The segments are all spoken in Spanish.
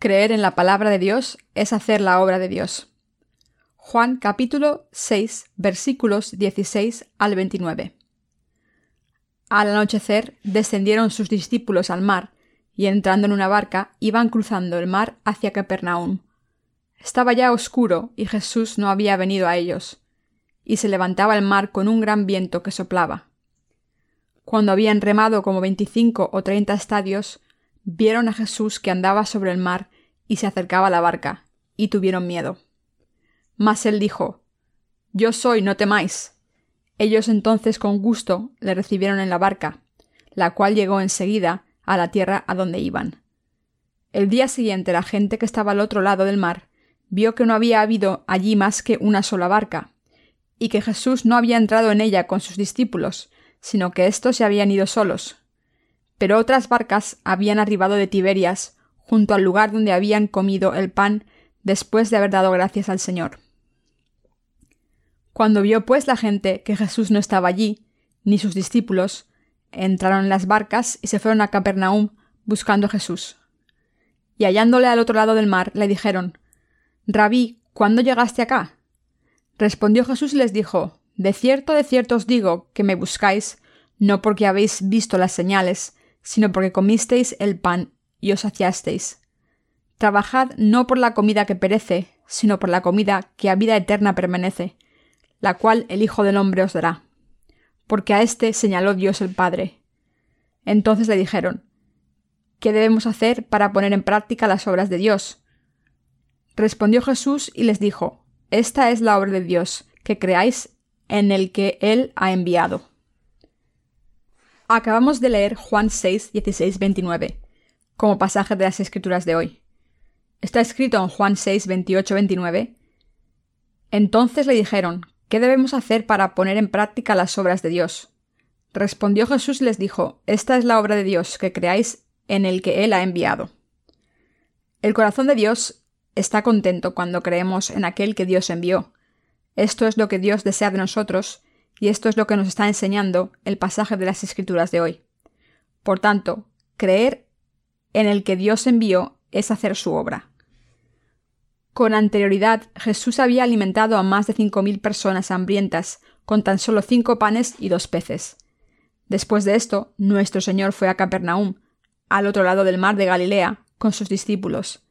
Creer en la palabra de Dios es hacer la obra de Dios. Juan capítulo 6 versículos 16 al 29. Al anochecer descendieron sus discípulos al mar, y entrando en una barca iban cruzando el mar hacia Capernaum. Estaba ya oscuro y Jesús no había venido a ellos, y se levantaba el mar con un gran viento que soplaba. Cuando habían remado como veinticinco o treinta estadios, vieron a Jesús que andaba sobre el mar y se acercaba a la barca, y tuvieron miedo. Mas él dijo, Yo soy, no temáis. Ellos entonces con gusto le recibieron en la barca, la cual llegó enseguida a la tierra a donde iban. El día siguiente la gente que estaba al otro lado del mar vio que no había habido allí más que una sola barca, y que Jesús no había entrado en ella con sus discípulos, sino que éstos se habían ido solos. Pero otras barcas habían arribado de Tiberias, junto al lugar donde habían comido el pan después de haber dado gracias al Señor. Cuando vio pues la gente que Jesús no estaba allí, ni sus discípulos, entraron en las barcas y se fueron a Capernaum buscando a Jesús. Y hallándole al otro lado del mar, le dijeron, Rabí, ¿cuándo llegaste acá? Respondió Jesús y les dijo, de cierto, de cierto os digo que me buscáis, no porque habéis visto las señales, sino porque comisteis el pan y os saciasteis. Trabajad no por la comida que perece, sino por la comida que a vida eterna permanece, la cual el Hijo del Hombre os dará. Porque a éste señaló Dios el Padre. Entonces le dijeron, ¿Qué debemos hacer para poner en práctica las obras de Dios? Respondió Jesús y les dijo, Esta es la obra de Dios, que creáis en el que Él ha enviado. Acabamos de leer Juan 6, 16, 29 como pasaje de las Escrituras de hoy. Está escrito en Juan 6, 28, 29. Entonces le dijeron, ¿qué debemos hacer para poner en práctica las obras de Dios? Respondió Jesús y les dijo, Esta es la obra de Dios, que creáis en el que Él ha enviado. El corazón de Dios está contento cuando creemos en aquel que Dios envió, esto es lo que Dios desea de nosotros, y esto es lo que nos está enseñando el pasaje de las Escrituras de hoy. Por tanto, creer en el que Dios envió es hacer su obra. Con anterioridad, Jesús había alimentado a más de cinco mil personas hambrientas con tan solo cinco panes y dos peces. Después de esto, nuestro Señor fue a Capernaum, al otro lado del mar de Galilea, con sus discípulos.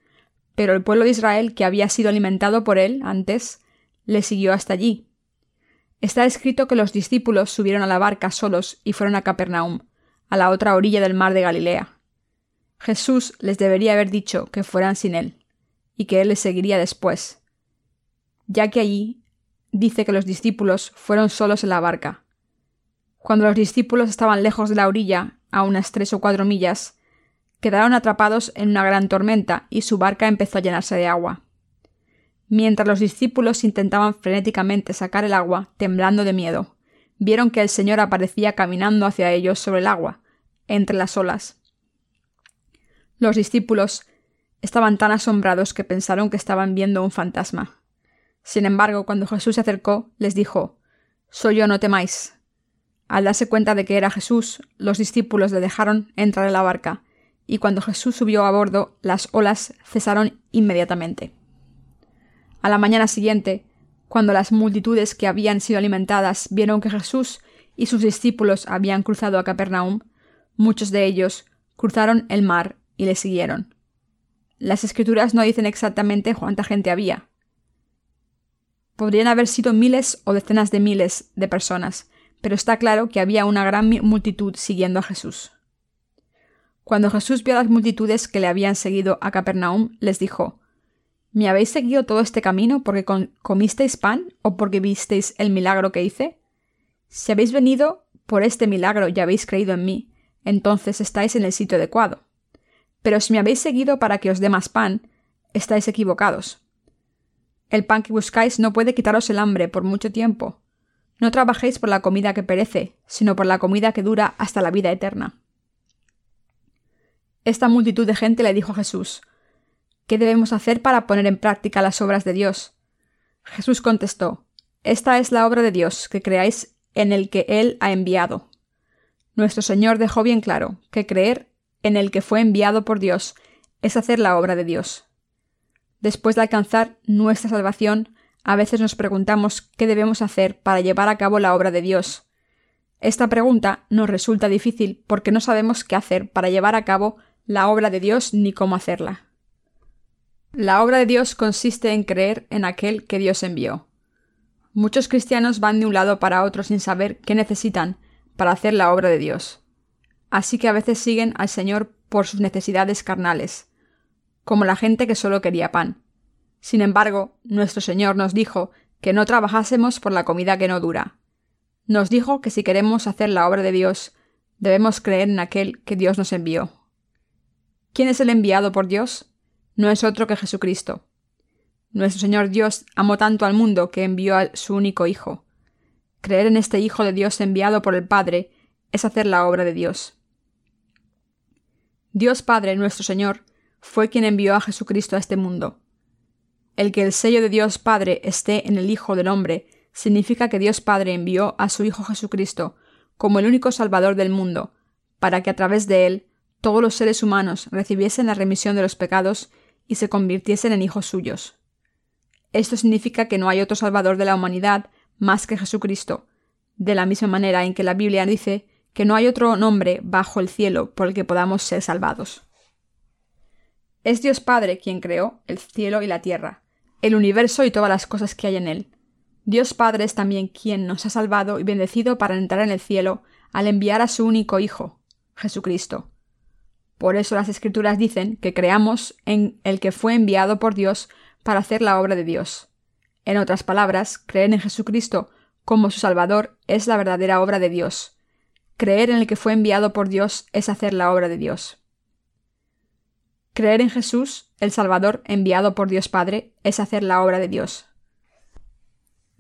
Pero el pueblo de Israel, que había sido alimentado por él antes, le siguió hasta allí. Está escrito que los discípulos subieron a la barca solos y fueron a Capernaum, a la otra orilla del mar de Galilea. Jesús les debería haber dicho que fueran sin él, y que él les seguiría después, ya que allí dice que los discípulos fueron solos en la barca. Cuando los discípulos estaban lejos de la orilla, a unas tres o cuatro millas, quedaron atrapados en una gran tormenta y su barca empezó a llenarse de agua. Mientras los discípulos intentaban frenéticamente sacar el agua, temblando de miedo, vieron que el Señor aparecía caminando hacia ellos sobre el agua, entre las olas. Los discípulos estaban tan asombrados que pensaron que estaban viendo un fantasma. Sin embargo, cuando Jesús se acercó, les dijo Soy yo, no temáis. Al darse cuenta de que era Jesús, los discípulos le dejaron entrar en la barca, y cuando Jesús subió a bordo, las olas cesaron inmediatamente. A la mañana siguiente, cuando las multitudes que habían sido alimentadas vieron que Jesús y sus discípulos habían cruzado a Capernaum, muchos de ellos cruzaron el mar y le siguieron. Las escrituras no dicen exactamente cuánta gente había. Podrían haber sido miles o decenas de miles de personas, pero está claro que había una gran multitud siguiendo a Jesús. Cuando Jesús vio a las multitudes que le habían seguido a Capernaum, les dijo ¿Me habéis seguido todo este camino porque comisteis pan o porque visteis el milagro que hice? Si habéis venido por este milagro y habéis creído en mí, entonces estáis en el sitio adecuado. Pero si me habéis seguido para que os dé más pan, estáis equivocados. El pan que buscáis no puede quitaros el hambre por mucho tiempo. No trabajéis por la comida que perece, sino por la comida que dura hasta la vida eterna. Esta multitud de gente le dijo a Jesús, ¿Qué debemos hacer para poner en práctica las obras de Dios? Jesús contestó, Esta es la obra de Dios, que creáis en el que Él ha enviado. Nuestro Señor dejó bien claro que creer en el que fue enviado por Dios es hacer la obra de Dios. Después de alcanzar nuestra salvación, a veces nos preguntamos qué debemos hacer para llevar a cabo la obra de Dios. Esta pregunta nos resulta difícil porque no sabemos qué hacer para llevar a cabo la obra de Dios ni cómo hacerla. La obra de Dios consiste en creer en aquel que Dios envió. Muchos cristianos van de un lado para otro sin saber qué necesitan para hacer la obra de Dios. Así que a veces siguen al Señor por sus necesidades carnales, como la gente que solo quería pan. Sin embargo, nuestro Señor nos dijo que no trabajásemos por la comida que no dura. Nos dijo que si queremos hacer la obra de Dios, debemos creer en aquel que Dios nos envió. ¿Quién es el enviado por Dios? No es otro que Jesucristo. Nuestro Señor Dios amó tanto al mundo que envió a su único Hijo. Creer en este Hijo de Dios enviado por el Padre es hacer la obra de Dios. Dios Padre, nuestro Señor, fue quien envió a Jesucristo a este mundo. El que el sello de Dios Padre esté en el Hijo del Hombre significa que Dios Padre envió a su Hijo Jesucristo como el único Salvador del mundo, para que a través de él todos los seres humanos recibiesen la remisión de los pecados y se convirtiesen en hijos suyos. Esto significa que no hay otro Salvador de la humanidad más que Jesucristo, de la misma manera en que la Biblia dice que no hay otro nombre bajo el cielo por el que podamos ser salvados. Es Dios Padre quien creó el cielo y la tierra, el universo y todas las cosas que hay en él. Dios Padre es también quien nos ha salvado y bendecido para entrar en el cielo al enviar a su único Hijo, Jesucristo. Por eso las Escrituras dicen que creamos en el que fue enviado por Dios para hacer la obra de Dios. En otras palabras, creer en Jesucristo como su Salvador es la verdadera obra de Dios. Creer en el que fue enviado por Dios es hacer la obra de Dios. Creer en Jesús, el Salvador enviado por Dios Padre, es hacer la obra de Dios.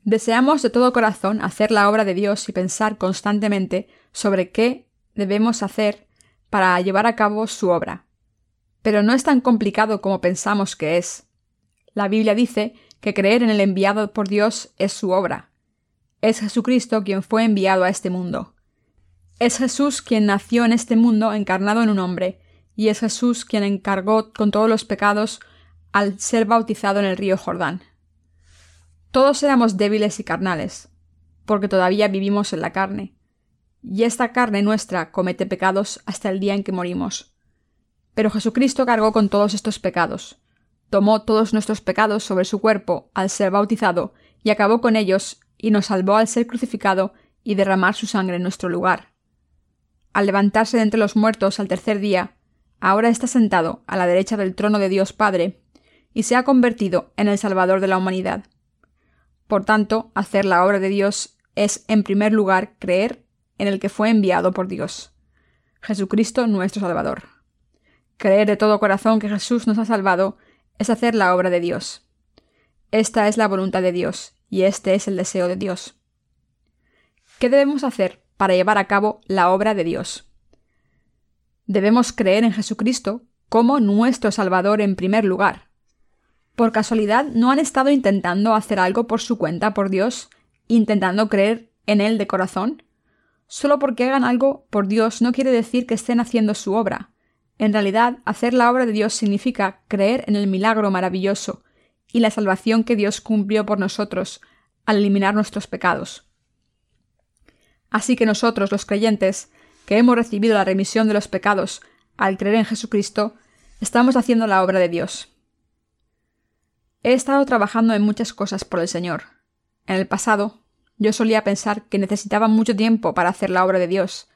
Deseamos de todo corazón hacer la obra de Dios y pensar constantemente sobre qué debemos hacer para llevar a cabo su obra. Pero no es tan complicado como pensamos que es. La Biblia dice que creer en el enviado por Dios es su obra. Es Jesucristo quien fue enviado a este mundo. Es Jesús quien nació en este mundo encarnado en un hombre, y es Jesús quien encargó con todos los pecados al ser bautizado en el río Jordán. Todos éramos débiles y carnales, porque todavía vivimos en la carne, y esta carne nuestra comete pecados hasta el día en que morimos. Pero Jesucristo cargó con todos estos pecados, tomó todos nuestros pecados sobre su cuerpo al ser bautizado, y acabó con ellos, y nos salvó al ser crucificado y derramar su sangre en nuestro lugar. Al levantarse de entre los muertos al tercer día, ahora está sentado a la derecha del trono de Dios Padre, y se ha convertido en el Salvador de la humanidad. Por tanto, hacer la obra de Dios es, en primer lugar, creer en el que fue enviado por Dios, Jesucristo nuestro Salvador. Creer de todo corazón que Jesús nos ha salvado es hacer la obra de Dios. Esta es la voluntad de Dios, y este es el deseo de Dios. ¿Qué debemos hacer para llevar a cabo la obra de Dios? Debemos creer en Jesucristo como nuestro Salvador en primer lugar. ¿Por casualidad no han estado intentando hacer algo por su cuenta, por Dios, intentando creer en Él de corazón? Solo porque hagan algo por Dios no quiere decir que estén haciendo su obra. En realidad, hacer la obra de Dios significa creer en el milagro maravilloso y la salvación que Dios cumplió por nosotros al eliminar nuestros pecados. Así que nosotros, los creyentes, que hemos recibido la remisión de los pecados al creer en Jesucristo, estamos haciendo la obra de Dios. He estado trabajando en muchas cosas por el Señor. En el pasado, yo solía pensar que necesitaba mucho tiempo para hacer la obra de Dios.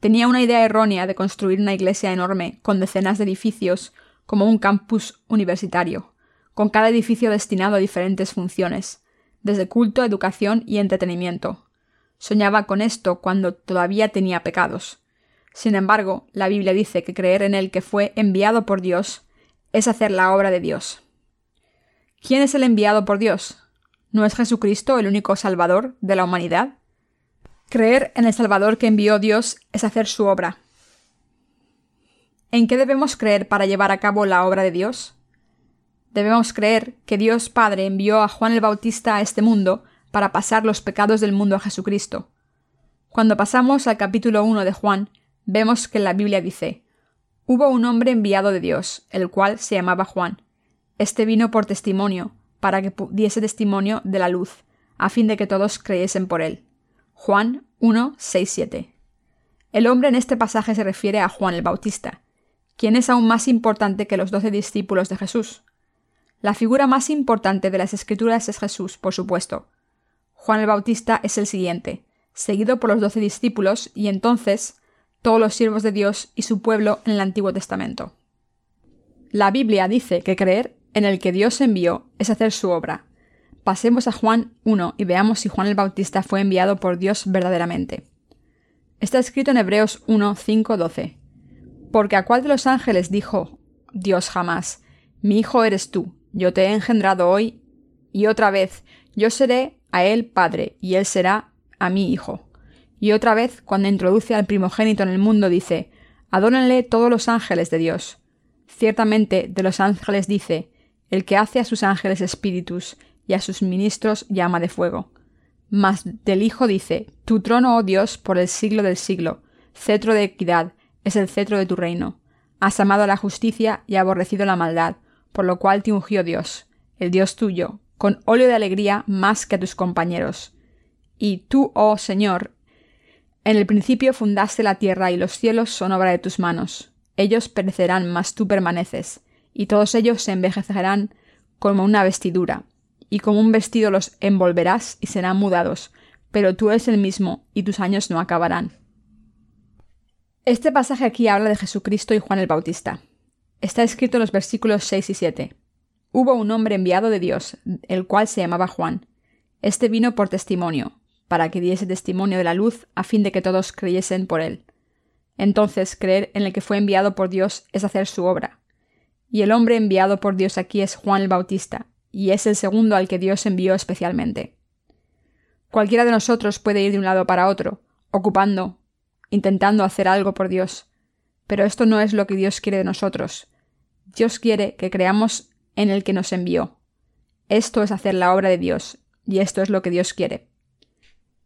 Tenía una idea errónea de construir una iglesia enorme con decenas de edificios como un campus universitario, con cada edificio destinado a diferentes funciones, desde culto, educación y entretenimiento. Soñaba con esto cuando todavía tenía pecados. Sin embargo, la Biblia dice que creer en el que fue enviado por Dios es hacer la obra de Dios. ¿Quién es el enviado por Dios? ¿No es Jesucristo el único Salvador de la humanidad? Creer en el Salvador que envió Dios es hacer su obra. ¿En qué debemos creer para llevar a cabo la obra de Dios? Debemos creer que Dios Padre envió a Juan el Bautista a este mundo para pasar los pecados del mundo a Jesucristo. Cuando pasamos al capítulo 1 de Juan, vemos que la Biblia dice, Hubo un hombre enviado de Dios, el cual se llamaba Juan. Este vino por testimonio, para que diese testimonio de la luz, a fin de que todos creyesen por él. Juan 1, 6, 7. El hombre en este pasaje se refiere a Juan el Bautista, quien es aún más importante que los doce discípulos de Jesús. La figura más importante de las Escrituras es Jesús, por supuesto. Juan el Bautista es el siguiente, seguido por los doce discípulos y entonces todos los siervos de Dios y su pueblo en el Antiguo Testamento. La Biblia dice que creer en el que Dios envió es hacer su obra. Pasemos a Juan 1 y veamos si Juan el Bautista fue enviado por Dios verdaderamente. Está escrito en Hebreos 1, 5, 12. Porque a cuál de los ángeles dijo Dios jamás, mi hijo eres tú, yo te he engendrado hoy, y otra vez, yo seré a él padre, y él será a mi hijo. Y otra vez, cuando introduce al primogénito en el mundo, dice, Adórenle todos los ángeles de Dios. Ciertamente de los ángeles dice, el que hace a sus ángeles espíritus y a sus ministros llama de fuego. Mas del Hijo dice, Tu trono, oh Dios, por el siglo del siglo, cetro de equidad, es el cetro de tu reino. Has amado la justicia y aborrecido la maldad, por lo cual te ungió Dios, el Dios tuyo, con óleo de alegría más que a tus compañeros. Y tú, oh Señor, en el principio fundaste la tierra y los cielos son obra de tus manos. Ellos perecerán, mas tú permaneces, y todos ellos se envejecerán como una vestidura, y como un vestido los envolverás y serán mudados, pero tú eres el mismo, y tus años no acabarán. Este pasaje aquí habla de Jesucristo y Juan el Bautista. Está escrito en los versículos 6 y 7. Hubo un hombre enviado de Dios, el cual se llamaba Juan. Este vino por testimonio, para que diese testimonio de la luz, a fin de que todos creyesen por él. Entonces, creer en el que fue enviado por Dios es hacer su obra. Y el hombre enviado por Dios aquí es Juan el Bautista, y es el segundo al que Dios envió especialmente. Cualquiera de nosotros puede ir de un lado para otro, ocupando, intentando hacer algo por Dios. Pero esto no es lo que Dios quiere de nosotros. Dios quiere que creamos en el que nos envió. Esto es hacer la obra de Dios, y esto es lo que Dios quiere.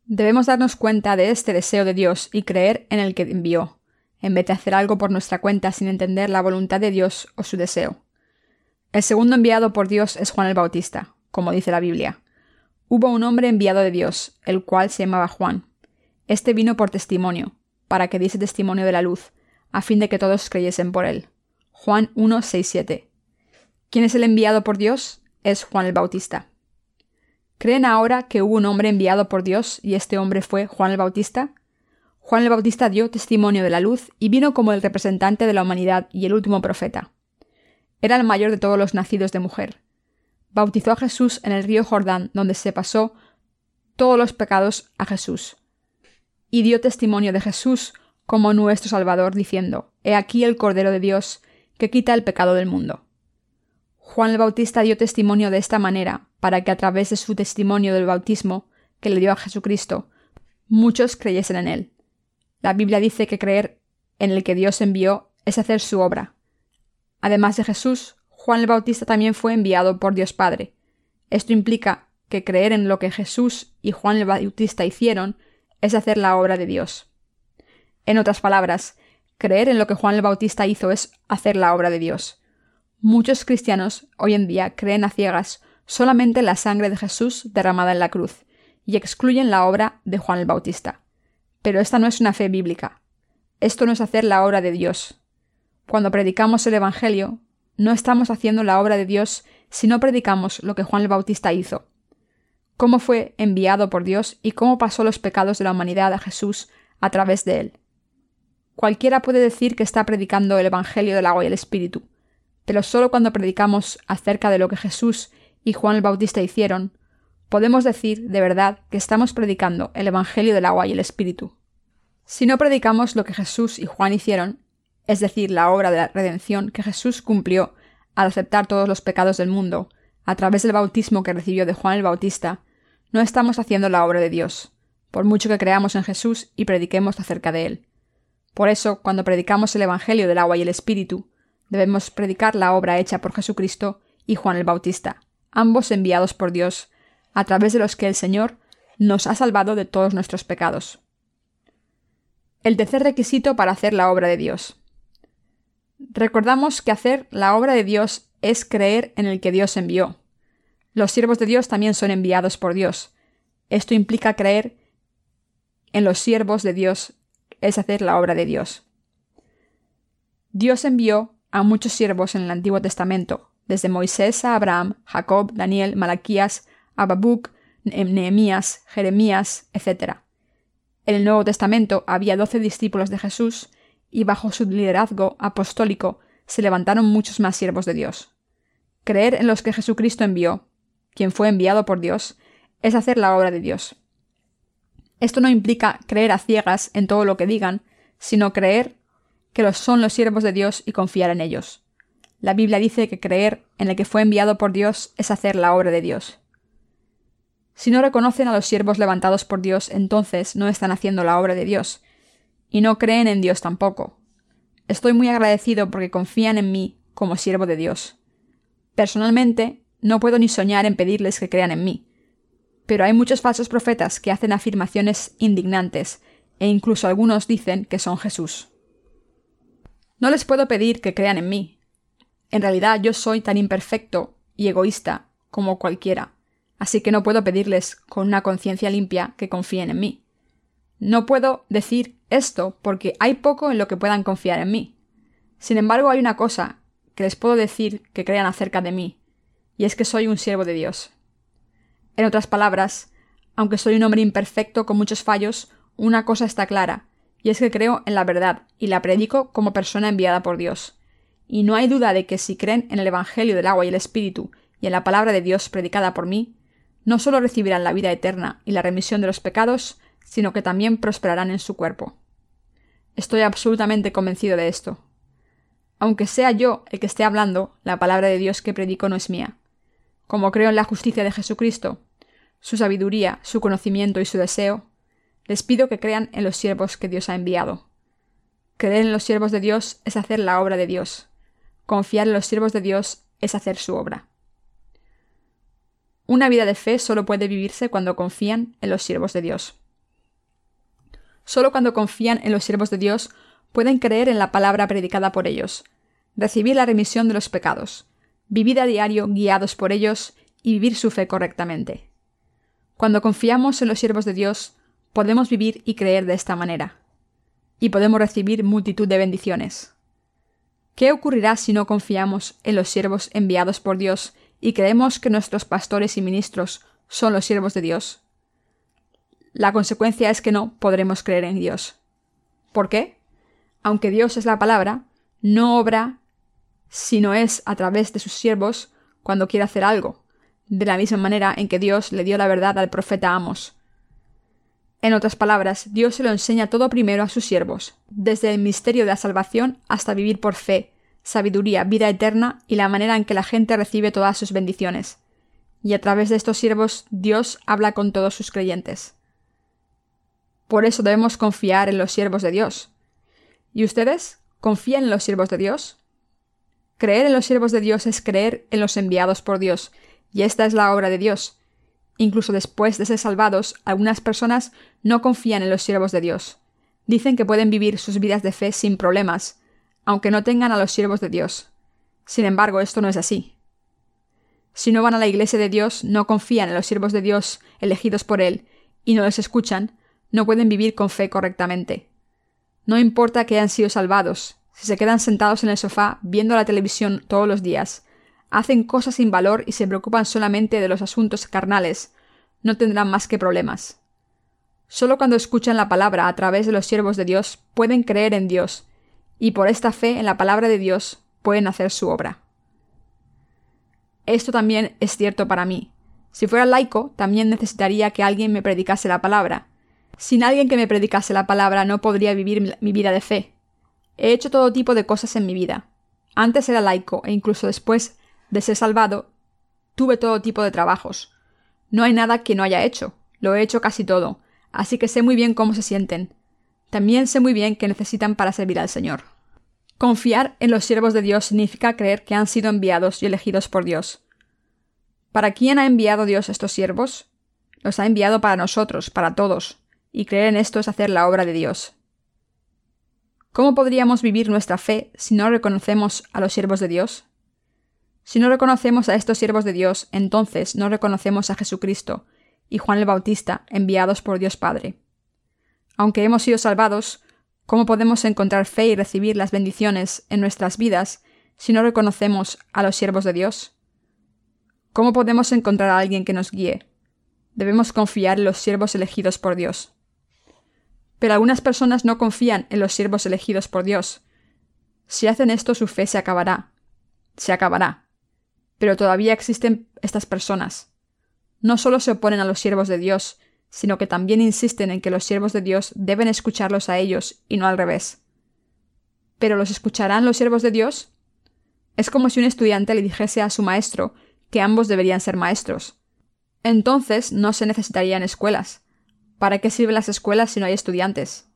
Debemos darnos cuenta de este deseo de Dios y creer en el que envió, en vez de hacer algo por nuestra cuenta sin entender la voluntad de Dios o su deseo. El segundo enviado por Dios es Juan el Bautista, como dice la Biblia. Hubo un hombre enviado de Dios, el cual se llamaba Juan. Este vino por testimonio, para que diese testimonio de la luz, a fin de que todos creyesen por él. Juan 1, 6, 7. ¿Quién es el enviado por Dios? Es Juan el Bautista. ¿Creen ahora que hubo un hombre enviado por Dios y este hombre fue Juan el Bautista? Juan el Bautista dio testimonio de la luz y vino como el representante de la humanidad y el último profeta. Era el mayor de todos los nacidos de mujer. Bautizó a Jesús en el río Jordán, donde se pasó todos los pecados a Jesús y dio testimonio de Jesús como nuestro Salvador, diciendo, He aquí el Cordero de Dios, que quita el pecado del mundo. Juan el Bautista dio testimonio de esta manera, para que a través de su testimonio del bautismo, que le dio a Jesucristo, muchos creyesen en él. La Biblia dice que creer en el que Dios envió es hacer su obra. Además de Jesús, Juan el Bautista también fue enviado por Dios Padre. Esto implica que creer en lo que Jesús y Juan el Bautista hicieron es hacer la obra de Dios. En otras palabras, creer en lo que Juan el Bautista hizo es hacer la obra de Dios. Muchos cristianos hoy en día creen a ciegas solamente en la sangre de Jesús derramada en la cruz y excluyen la obra de Juan el Bautista. Pero esta no es una fe bíblica. Esto no es hacer la obra de Dios. Cuando predicamos el Evangelio, no estamos haciendo la obra de Dios si no predicamos lo que Juan el Bautista hizo, cómo fue enviado por Dios y cómo pasó los pecados de la humanidad a Jesús a través de él. Cualquiera puede decir que está predicando el Evangelio del agua y el Espíritu, pero solo cuando predicamos acerca de lo que Jesús y Juan el Bautista hicieron, podemos decir de verdad que estamos predicando el Evangelio del agua y el Espíritu. Si no predicamos lo que Jesús y Juan hicieron, es decir, la obra de la redención que Jesús cumplió al aceptar todos los pecados del mundo, a través del bautismo que recibió de Juan el Bautista, no estamos haciendo la obra de Dios, por mucho que creamos en Jesús y prediquemos acerca de Él. Por eso, cuando predicamos el Evangelio del agua y el Espíritu, debemos predicar la obra hecha por Jesucristo y Juan el Bautista, ambos enviados por Dios, a través de los que el Señor nos ha salvado de todos nuestros pecados. El tercer requisito para hacer la obra de Dios. Recordamos que hacer la obra de Dios es creer en el que Dios envió. Los siervos de Dios también son enviados por Dios. Esto implica creer en los siervos de Dios, es hacer la obra de Dios. Dios envió a muchos siervos en el Antiguo Testamento, desde Moisés a Abraham, Jacob, Daniel, Malaquías, Ababuc, Nehemías, Jeremías, etc. En el Nuevo Testamento había doce discípulos de Jesús y bajo su liderazgo apostólico se levantaron muchos más siervos de Dios. Creer en los que Jesucristo envió, quien fue enviado por Dios, es hacer la obra de Dios. Esto no implica creer a ciegas en todo lo que digan, sino creer que los son los siervos de Dios y confiar en ellos. La Biblia dice que creer en el que fue enviado por Dios es hacer la obra de Dios. Si no reconocen a los siervos levantados por Dios, entonces no están haciendo la obra de Dios, y no creen en Dios tampoco. Estoy muy agradecido porque confían en mí como siervo de Dios. Personalmente, no puedo ni soñar en pedirles que crean en mí. Pero hay muchos falsos profetas que hacen afirmaciones indignantes, e incluso algunos dicen que son Jesús. No les puedo pedir que crean en mí. En realidad yo soy tan imperfecto y egoísta como cualquiera así que no puedo pedirles con una conciencia limpia que confíen en mí. No puedo decir esto porque hay poco en lo que puedan confiar en mí. Sin embargo, hay una cosa que les puedo decir que crean acerca de mí, y es que soy un siervo de Dios. En otras palabras, aunque soy un hombre imperfecto con muchos fallos, una cosa está clara, y es que creo en la verdad y la predico como persona enviada por Dios. Y no hay duda de que si creen en el Evangelio del agua y el Espíritu y en la palabra de Dios predicada por mí, no solo recibirán la vida eterna y la remisión de los pecados, sino que también prosperarán en su cuerpo. Estoy absolutamente convencido de esto. Aunque sea yo el que esté hablando, la palabra de Dios que predico no es mía. Como creo en la justicia de Jesucristo, su sabiduría, su conocimiento y su deseo, les pido que crean en los siervos que Dios ha enviado. Creer en los siervos de Dios es hacer la obra de Dios. Confiar en los siervos de Dios es hacer su obra. Una vida de fe solo puede vivirse cuando confían en los siervos de Dios. Solo cuando confían en los siervos de Dios pueden creer en la palabra predicada por ellos, recibir la remisión de los pecados, vivir a diario guiados por ellos y vivir su fe correctamente. Cuando confiamos en los siervos de Dios, podemos vivir y creer de esta manera, y podemos recibir multitud de bendiciones. ¿Qué ocurrirá si no confiamos en los siervos enviados por Dios y creemos que nuestros pastores y ministros son los siervos de Dios, la consecuencia es que no podremos creer en Dios. ¿Por qué? Aunque Dios es la palabra, no obra si no es a través de sus siervos cuando quiere hacer algo, de la misma manera en que Dios le dio la verdad al profeta Amos. En otras palabras, Dios se lo enseña todo primero a sus siervos, desde el misterio de la salvación hasta vivir por fe, sabiduría, vida eterna y la manera en que la gente recibe todas sus bendiciones. Y a través de estos siervos Dios habla con todos sus creyentes. Por eso debemos confiar en los siervos de Dios. ¿Y ustedes confían en los siervos de Dios? Creer en los siervos de Dios es creer en los enviados por Dios, y esta es la obra de Dios. Incluso después de ser salvados, algunas personas no confían en los siervos de Dios. Dicen que pueden vivir sus vidas de fe sin problemas, aunque no tengan a los siervos de Dios. Sin embargo, esto no es así. Si no van a la iglesia de Dios, no confían en los siervos de Dios elegidos por Él, y no los escuchan, no pueden vivir con fe correctamente. No importa que hayan sido salvados, si se quedan sentados en el sofá viendo la televisión todos los días, hacen cosas sin valor y se preocupan solamente de los asuntos carnales, no tendrán más que problemas. Solo cuando escuchan la palabra a través de los siervos de Dios pueden creer en Dios y por esta fe en la palabra de Dios pueden hacer su obra. Esto también es cierto para mí. Si fuera laico, también necesitaría que alguien me predicase la palabra. Sin alguien que me predicase la palabra no podría vivir mi vida de fe. He hecho todo tipo de cosas en mi vida. Antes era laico e incluso después de ser salvado, tuve todo tipo de trabajos. No hay nada que no haya hecho. Lo he hecho casi todo, así que sé muy bien cómo se sienten. También sé muy bien qué necesitan para servir al Señor. Confiar en los siervos de Dios significa creer que han sido enviados y elegidos por Dios. ¿Para quién ha enviado Dios estos siervos? Los ha enviado para nosotros, para todos, y creer en esto es hacer la obra de Dios. ¿Cómo podríamos vivir nuestra fe si no reconocemos a los siervos de Dios? Si no reconocemos a estos siervos de Dios, entonces no reconocemos a Jesucristo y Juan el Bautista enviados por Dios Padre. Aunque hemos sido salvados, ¿cómo podemos encontrar fe y recibir las bendiciones en nuestras vidas si no reconocemos a los siervos de Dios? ¿Cómo podemos encontrar a alguien que nos guíe? Debemos confiar en los siervos elegidos por Dios. Pero algunas personas no confían en los siervos elegidos por Dios. Si hacen esto, su fe se acabará. Se acabará. Pero todavía existen estas personas. No solo se oponen a los siervos de Dios, sino que también insisten en que los siervos de Dios deben escucharlos a ellos y no al revés. ¿Pero los escucharán los siervos de Dios? Es como si un estudiante le dijese a su maestro que ambos deberían ser maestros. Entonces no se necesitarían escuelas. ¿Para qué sirven las escuelas si no hay estudiantes?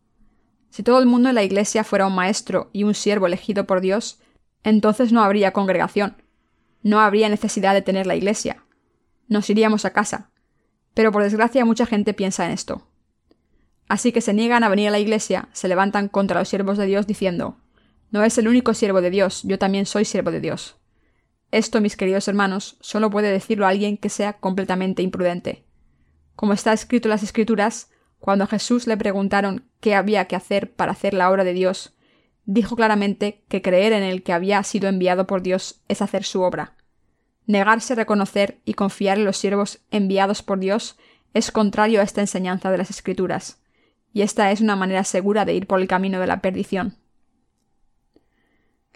Si todo el mundo en la iglesia fuera un maestro y un siervo elegido por Dios, entonces no habría congregación. No habría necesidad de tener la iglesia. Nos iríamos a casa. Pero por desgracia mucha gente piensa en esto. Así que se niegan a venir a la iglesia, se levantan contra los siervos de Dios diciendo, No es el único siervo de Dios, yo también soy siervo de Dios. Esto, mis queridos hermanos, solo puede decirlo alguien que sea completamente imprudente. Como está escrito en las Escrituras, cuando a Jesús le preguntaron qué había que hacer para hacer la obra de Dios, dijo claramente que creer en el que había sido enviado por Dios es hacer su obra. Negarse a reconocer y confiar en los siervos enviados por Dios es contrario a esta enseñanza de las Escrituras, y esta es una manera segura de ir por el camino de la perdición.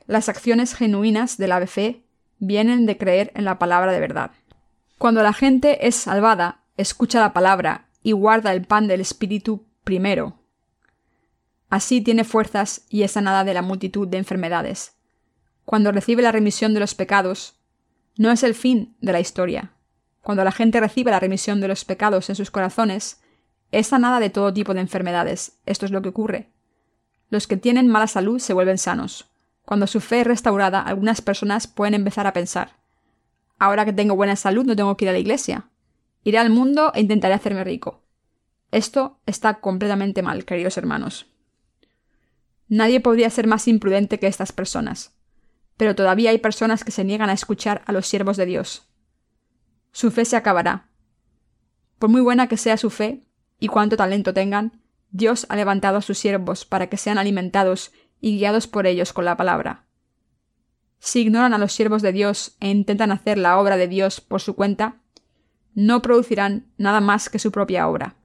Las acciones genuinas de la fe vienen de creer en la palabra de verdad. Cuando la gente es salvada, escucha la palabra y guarda el pan del Espíritu primero. Así tiene fuerzas y es sanada de la multitud de enfermedades. Cuando recibe la remisión de los pecados, no es el fin de la historia. Cuando la gente recibe la remisión de los pecados en sus corazones, es sanada de todo tipo de enfermedades. Esto es lo que ocurre. Los que tienen mala salud se vuelven sanos. Cuando su fe es restaurada, algunas personas pueden empezar a pensar, ahora que tengo buena salud no tengo que ir a la iglesia. Iré al mundo e intentaré hacerme rico. Esto está completamente mal, queridos hermanos. Nadie podría ser más imprudente que estas personas, pero todavía hay personas que se niegan a escuchar a los siervos de Dios. Su fe se acabará. Por muy buena que sea su fe y cuánto talento tengan, Dios ha levantado a sus siervos para que sean alimentados y guiados por ellos con la palabra. Si ignoran a los siervos de Dios e intentan hacer la obra de Dios por su cuenta, no producirán nada más que su propia obra.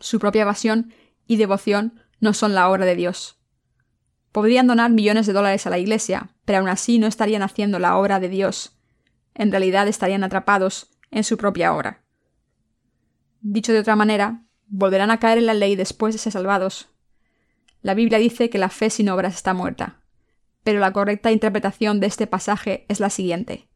Su propia evasión y devoción no son la obra de Dios. Podrían donar millones de dólares a la Iglesia, pero aún así no estarían haciendo la obra de Dios. En realidad estarían atrapados en su propia obra. Dicho de otra manera, volverán a caer en la ley después de ser salvados. La Biblia dice que la fe sin obras está muerta, pero la correcta interpretación de este pasaje es la siguiente.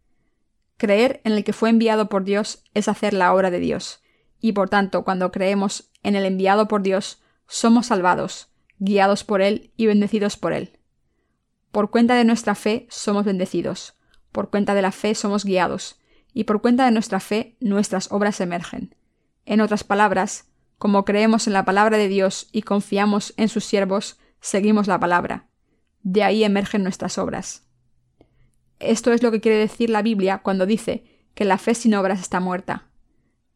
Creer en el que fue enviado por Dios es hacer la obra de Dios, y por tanto, cuando creemos en el enviado por Dios, somos salvados, guiados por Él y bendecidos por Él. Por cuenta de nuestra fe somos bendecidos, por cuenta de la fe somos guiados, y por cuenta de nuestra fe nuestras obras emergen. En otras palabras, como creemos en la palabra de Dios y confiamos en sus siervos, seguimos la palabra. De ahí emergen nuestras obras. Esto es lo que quiere decir la Biblia cuando dice que la fe sin obras está muerta.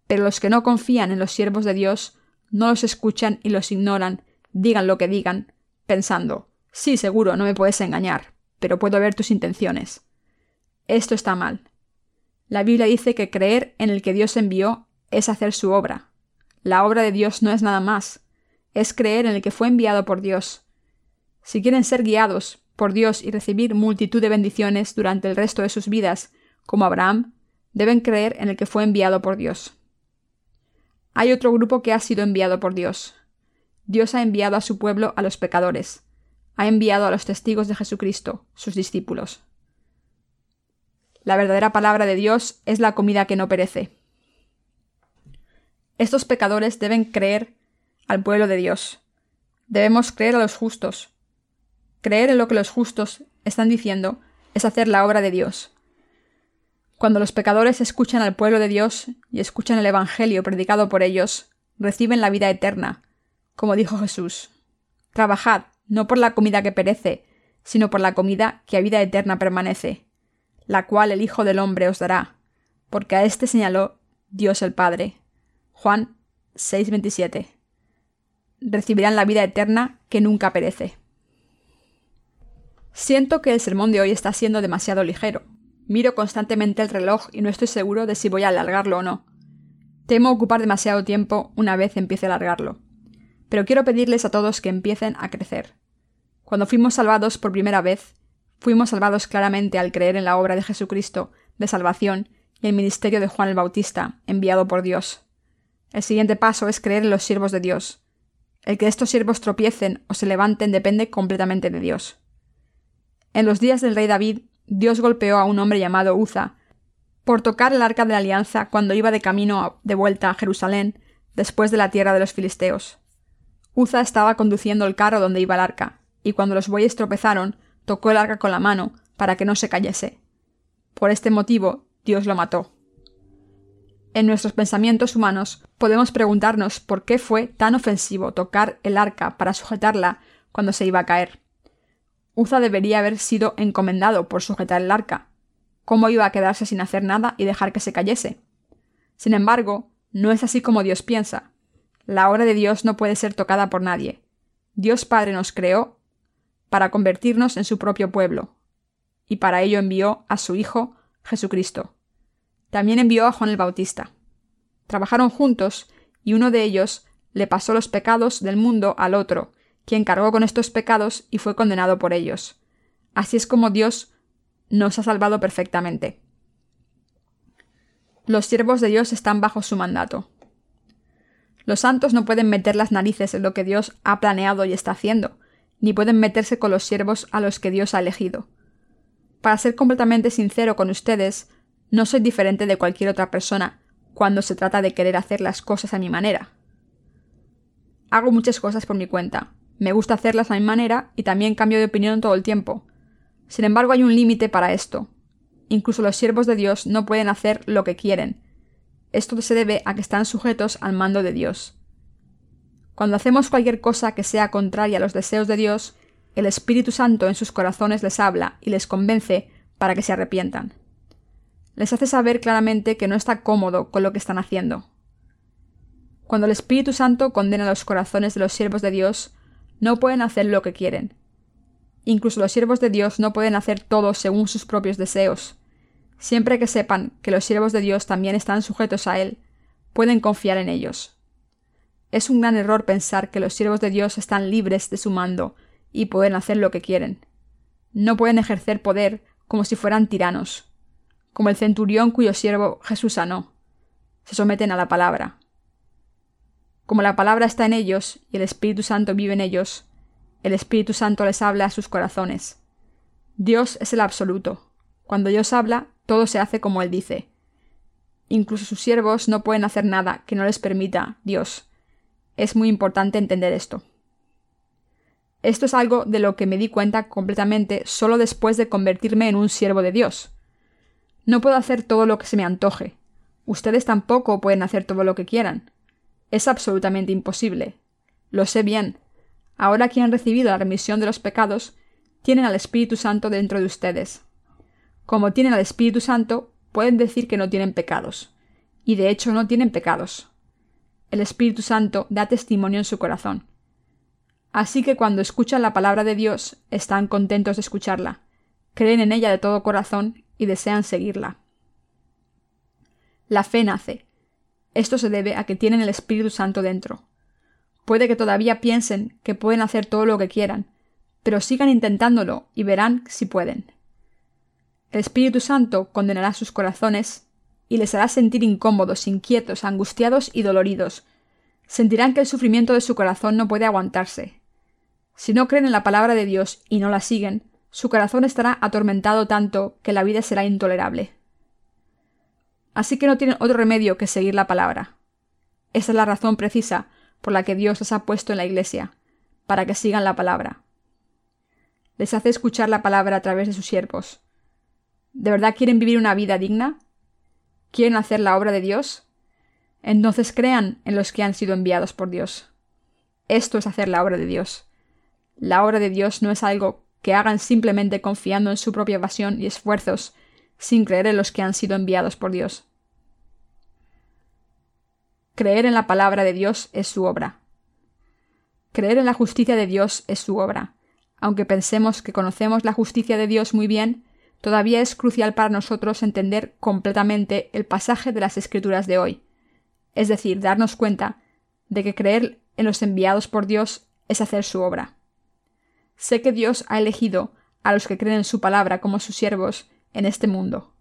Pero los que no confían en los siervos de Dios no los escuchan y los ignoran, digan lo que digan, pensando, sí, seguro, no me puedes engañar, pero puedo ver tus intenciones. Esto está mal. La Biblia dice que creer en el que Dios envió es hacer su obra. La obra de Dios no es nada más, es creer en el que fue enviado por Dios. Si quieren ser guiados por Dios y recibir multitud de bendiciones durante el resto de sus vidas, como Abraham, deben creer en el que fue enviado por Dios. Hay otro grupo que ha sido enviado por Dios. Dios ha enviado a su pueblo a los pecadores, ha enviado a los testigos de Jesucristo, sus discípulos. La verdadera palabra de Dios es la comida que no perece. Estos pecadores deben creer al pueblo de Dios. Debemos creer a los justos, Creer en lo que los justos están diciendo es hacer la obra de Dios. Cuando los pecadores escuchan al pueblo de Dios y escuchan el Evangelio predicado por ellos, reciben la vida eterna, como dijo Jesús. Trabajad, no por la comida que perece, sino por la comida que a vida eterna permanece, la cual el Hijo del Hombre os dará, porque a éste señaló Dios el Padre. Juan 6:27. Recibirán la vida eterna que nunca perece. Siento que el sermón de hoy está siendo demasiado ligero. Miro constantemente el reloj y no estoy seguro de si voy a alargarlo o no. Temo ocupar demasiado tiempo una vez empiece a alargarlo. Pero quiero pedirles a todos que empiecen a crecer. Cuando fuimos salvados por primera vez, fuimos salvados claramente al creer en la obra de Jesucristo de salvación y el ministerio de Juan el Bautista, enviado por Dios. El siguiente paso es creer en los siervos de Dios. El que estos siervos tropiecen o se levanten depende completamente de Dios. En los días del rey David, Dios golpeó a un hombre llamado Uza por tocar el arca de la alianza cuando iba de camino de vuelta a Jerusalén después de la tierra de los filisteos. Uza estaba conduciendo el carro donde iba el arca, y cuando los bueyes tropezaron, tocó el arca con la mano para que no se cayese. Por este motivo, Dios lo mató. En nuestros pensamientos humanos podemos preguntarnos por qué fue tan ofensivo tocar el arca para sujetarla cuando se iba a caer. Uza debería haber sido encomendado por sujetar el arca. ¿Cómo iba a quedarse sin hacer nada y dejar que se cayese? Sin embargo, no es así como Dios piensa. La obra de Dios no puede ser tocada por nadie. Dios Padre nos creó para convertirnos en su propio pueblo, y para ello envió a su Hijo, Jesucristo. También envió a Juan el Bautista. Trabajaron juntos, y uno de ellos le pasó los pecados del mundo al otro, quien cargó con estos pecados y fue condenado por ellos. Así es como Dios nos ha salvado perfectamente. Los siervos de Dios están bajo su mandato. Los santos no pueden meter las narices en lo que Dios ha planeado y está haciendo, ni pueden meterse con los siervos a los que Dios ha elegido. Para ser completamente sincero con ustedes, no soy diferente de cualquier otra persona cuando se trata de querer hacer las cosas a mi manera. Hago muchas cosas por mi cuenta, me gusta hacerlas a mi manera y también cambio de opinión todo el tiempo. Sin embargo, hay un límite para esto. Incluso los siervos de Dios no pueden hacer lo que quieren. Esto se debe a que están sujetos al mando de Dios. Cuando hacemos cualquier cosa que sea contraria a los deseos de Dios, el Espíritu Santo en sus corazones les habla y les convence para que se arrepientan. Les hace saber claramente que no está cómodo con lo que están haciendo. Cuando el Espíritu Santo condena los corazones de los siervos de Dios, no pueden hacer lo que quieren. Incluso los siervos de Dios no pueden hacer todo según sus propios deseos. Siempre que sepan que los siervos de Dios también están sujetos a Él, pueden confiar en ellos. Es un gran error pensar que los siervos de Dios están libres de su mando y pueden hacer lo que quieren. No pueden ejercer poder como si fueran tiranos, como el centurión cuyo siervo Jesús sanó. Se someten a la palabra. Como la palabra está en ellos y el Espíritu Santo vive en ellos, el Espíritu Santo les habla a sus corazones. Dios es el absoluto. Cuando Dios habla, todo se hace como Él dice. Incluso sus siervos no pueden hacer nada que no les permita Dios. Es muy importante entender esto. Esto es algo de lo que me di cuenta completamente solo después de convertirme en un siervo de Dios. No puedo hacer todo lo que se me antoje. Ustedes tampoco pueden hacer todo lo que quieran. Es absolutamente imposible. Lo sé bien. Ahora que han recibido la remisión de los pecados, tienen al Espíritu Santo dentro de ustedes. Como tienen al Espíritu Santo, pueden decir que no tienen pecados. Y de hecho no tienen pecados. El Espíritu Santo da testimonio en su corazón. Así que cuando escuchan la palabra de Dios, están contentos de escucharla, creen en ella de todo corazón y desean seguirla. La fe nace, esto se debe a que tienen el Espíritu Santo dentro. Puede que todavía piensen que pueden hacer todo lo que quieran, pero sigan intentándolo y verán si pueden. El Espíritu Santo condenará sus corazones y les hará sentir incómodos, inquietos, angustiados y doloridos. Sentirán que el sufrimiento de su corazón no puede aguantarse. Si no creen en la palabra de Dios y no la siguen, su corazón estará atormentado tanto que la vida será intolerable. Así que no tienen otro remedio que seguir la palabra. Esa es la razón precisa por la que Dios les ha puesto en la Iglesia, para que sigan la palabra. Les hace escuchar la palabra a través de sus siervos. ¿De verdad quieren vivir una vida digna? ¿Quieren hacer la obra de Dios? Entonces crean en los que han sido enviados por Dios. Esto es hacer la obra de Dios. la obra de Dios no es algo que hagan simplemente confiando en su propia pasión y esfuerzos, sin creer en los que han sido enviados por Dios. Creer en la palabra de Dios es su obra. Creer en la justicia de Dios es su obra. Aunque pensemos que conocemos la justicia de Dios muy bien, todavía es crucial para nosotros entender completamente el pasaje de las Escrituras de hoy, es decir, darnos cuenta de que creer en los enviados por Dios es hacer su obra. Sé que Dios ha elegido a los que creen en su palabra como sus siervos en este mundo.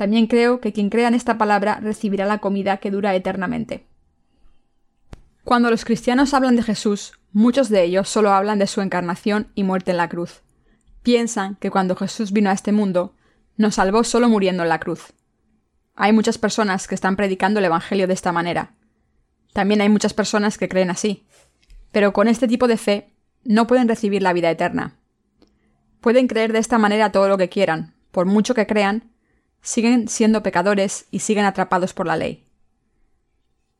También creo que quien crea en esta palabra recibirá la comida que dura eternamente. Cuando los cristianos hablan de Jesús, muchos de ellos solo hablan de su encarnación y muerte en la cruz. Piensan que cuando Jesús vino a este mundo, nos salvó solo muriendo en la cruz. Hay muchas personas que están predicando el Evangelio de esta manera. También hay muchas personas que creen así. Pero con este tipo de fe no pueden recibir la vida eterna. Pueden creer de esta manera todo lo que quieran, por mucho que crean, siguen siendo pecadores y siguen atrapados por la ley.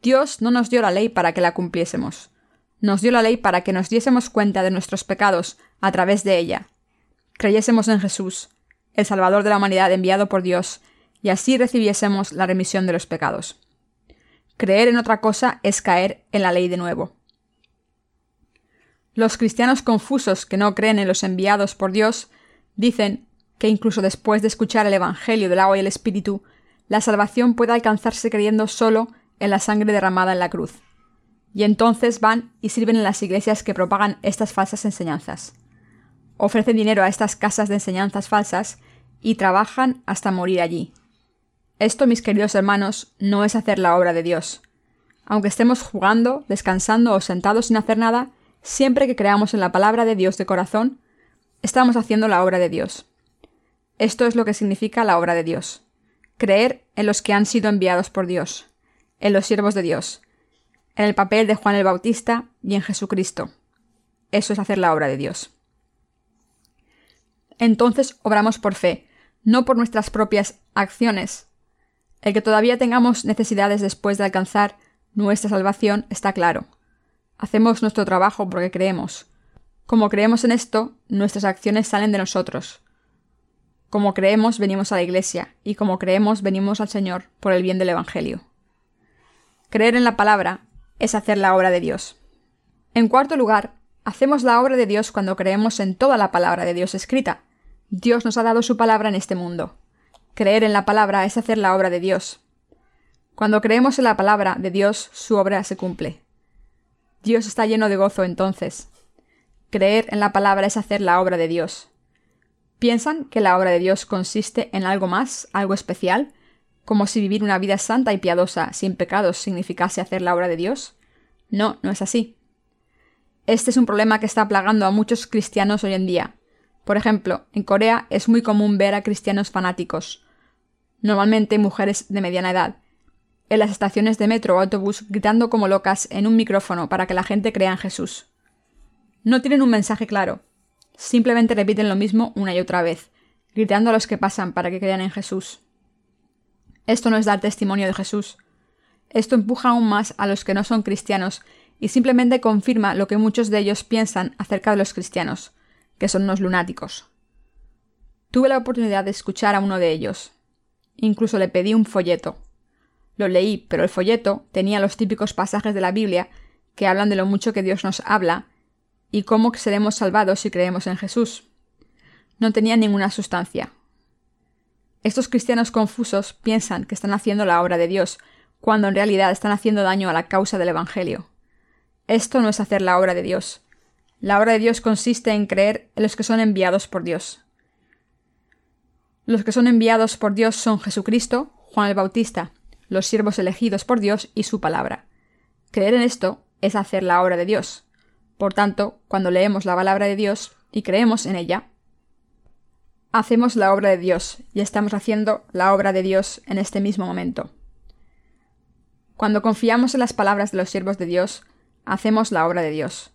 Dios no nos dio la ley para que la cumpliésemos. Nos dio la ley para que nos diésemos cuenta de nuestros pecados a través de ella. Creyésemos en Jesús, el Salvador de la humanidad enviado por Dios, y así recibiésemos la remisión de los pecados. Creer en otra cosa es caer en la ley de nuevo. Los cristianos confusos que no creen en los enviados por Dios dicen que incluso después de escuchar el Evangelio del agua y el Espíritu, la salvación puede alcanzarse creyendo solo en la sangre derramada en la cruz. Y entonces van y sirven en las iglesias que propagan estas falsas enseñanzas. Ofrecen dinero a estas casas de enseñanzas falsas y trabajan hasta morir allí. Esto, mis queridos hermanos, no es hacer la obra de Dios. Aunque estemos jugando, descansando o sentados sin hacer nada, siempre que creamos en la palabra de Dios de corazón, estamos haciendo la obra de Dios. Esto es lo que significa la obra de Dios. Creer en los que han sido enviados por Dios en los siervos de Dios, en el papel de Juan el Bautista y en Jesucristo. Eso es hacer la obra de Dios. Entonces obramos por fe, no por nuestras propias acciones. El que todavía tengamos necesidades después de alcanzar nuestra salvación está claro. Hacemos nuestro trabajo porque creemos. Como creemos en esto, nuestras acciones salen de nosotros. Como creemos, venimos a la Iglesia, y como creemos, venimos al Señor por el bien del Evangelio. Creer en la palabra es hacer la obra de Dios. En cuarto lugar, hacemos la obra de Dios cuando creemos en toda la palabra de Dios escrita. Dios nos ha dado su palabra en este mundo. Creer en la palabra es hacer la obra de Dios. Cuando creemos en la palabra de Dios, su obra se cumple. Dios está lleno de gozo entonces. Creer en la palabra es hacer la obra de Dios. ¿Piensan que la obra de Dios consiste en algo más, algo especial? como si vivir una vida santa y piadosa sin pecados significase hacer la obra de Dios? No, no es así. Este es un problema que está plagando a muchos cristianos hoy en día. Por ejemplo, en Corea es muy común ver a cristianos fanáticos, normalmente mujeres de mediana edad, en las estaciones de metro o autobús gritando como locas en un micrófono para que la gente crea en Jesús. No tienen un mensaje claro, simplemente repiten lo mismo una y otra vez, gritando a los que pasan para que crean en Jesús. Esto no es dar testimonio de Jesús. Esto empuja aún más a los que no son cristianos y simplemente confirma lo que muchos de ellos piensan acerca de los cristianos, que son unos lunáticos. Tuve la oportunidad de escuchar a uno de ellos. Incluso le pedí un folleto. Lo leí, pero el folleto tenía los típicos pasajes de la Biblia que hablan de lo mucho que Dios nos habla y cómo seremos salvados si creemos en Jesús. No tenía ninguna sustancia. Estos cristianos confusos piensan que están haciendo la obra de Dios, cuando en realidad están haciendo daño a la causa del Evangelio. Esto no es hacer la obra de Dios. La obra de Dios consiste en creer en los que son enviados por Dios. Los que son enviados por Dios son Jesucristo, Juan el Bautista, los siervos elegidos por Dios y su palabra. Creer en esto es hacer la obra de Dios. Por tanto, cuando leemos la palabra de Dios y creemos en ella, hacemos la obra de Dios y estamos haciendo la obra de Dios en este mismo momento. Cuando confiamos en las palabras de los siervos de Dios, hacemos la obra de Dios.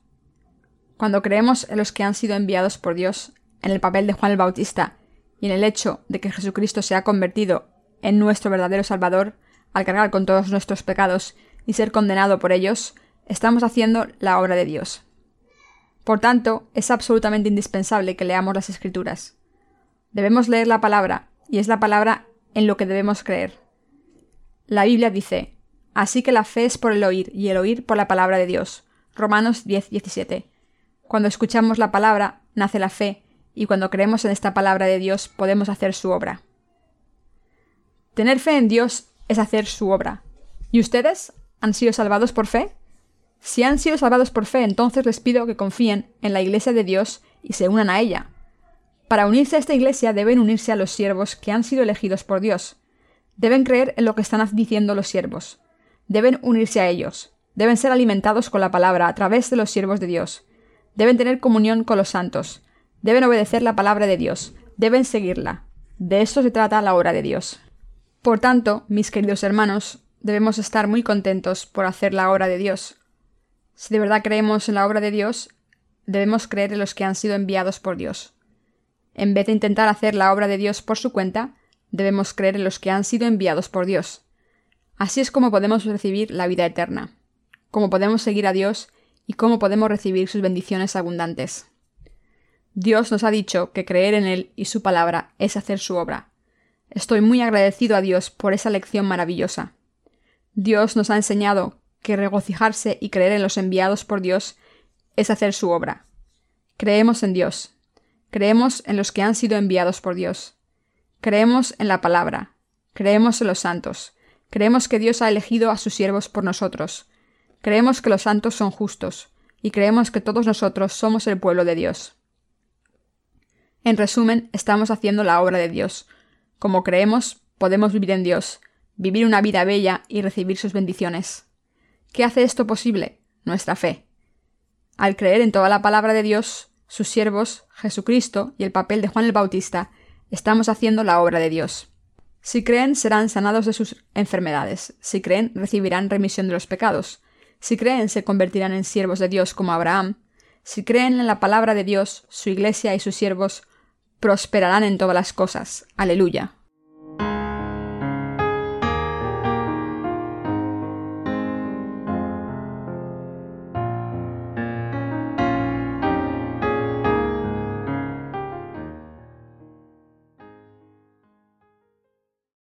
Cuando creemos en los que han sido enviados por Dios, en el papel de Juan el Bautista y en el hecho de que Jesucristo se ha convertido en nuestro verdadero Salvador al cargar con todos nuestros pecados y ser condenado por ellos, estamos haciendo la obra de Dios. Por tanto, es absolutamente indispensable que leamos las Escrituras. Debemos leer la palabra, y es la palabra en lo que debemos creer. La Biblia dice, Así que la fe es por el oír, y el oír por la palabra de Dios. Romanos 10, 17. Cuando escuchamos la palabra, nace la fe, y cuando creemos en esta palabra de Dios podemos hacer su obra. Tener fe en Dios es hacer su obra. ¿Y ustedes han sido salvados por fe? Si han sido salvados por fe, entonces les pido que confíen en la Iglesia de Dios y se unan a ella. Para unirse a esta Iglesia deben unirse a los siervos que han sido elegidos por Dios. Deben creer en lo que están diciendo los siervos. Deben unirse a ellos. Deben ser alimentados con la palabra a través de los siervos de Dios. Deben tener comunión con los santos. Deben obedecer la palabra de Dios. Deben seguirla. De esto se trata la obra de Dios. Por tanto, mis queridos hermanos, debemos estar muy contentos por hacer la obra de Dios. Si de verdad creemos en la obra de Dios, debemos creer en los que han sido enviados por Dios. En vez de intentar hacer la obra de Dios por su cuenta, debemos creer en los que han sido enviados por Dios. Así es como podemos recibir la vida eterna, como podemos seguir a Dios y cómo podemos recibir sus bendiciones abundantes. Dios nos ha dicho que creer en Él y su palabra es hacer su obra. Estoy muy agradecido a Dios por esa lección maravillosa. Dios nos ha enseñado que regocijarse y creer en los enviados por Dios es hacer su obra. Creemos en Dios. Creemos en los que han sido enviados por Dios. Creemos en la palabra. Creemos en los santos. Creemos que Dios ha elegido a sus siervos por nosotros. Creemos que los santos son justos. Y creemos que todos nosotros somos el pueblo de Dios. En resumen, estamos haciendo la obra de Dios. Como creemos, podemos vivir en Dios, vivir una vida bella y recibir sus bendiciones. ¿Qué hace esto posible? Nuestra fe. Al creer en toda la palabra de Dios, sus siervos, Jesucristo y el papel de Juan el Bautista, estamos haciendo la obra de Dios. Si creen, serán sanados de sus enfermedades. Si creen, recibirán remisión de los pecados. Si creen, se convertirán en siervos de Dios como Abraham. Si creen en la palabra de Dios, su iglesia y sus siervos prosperarán en todas las cosas. Aleluya.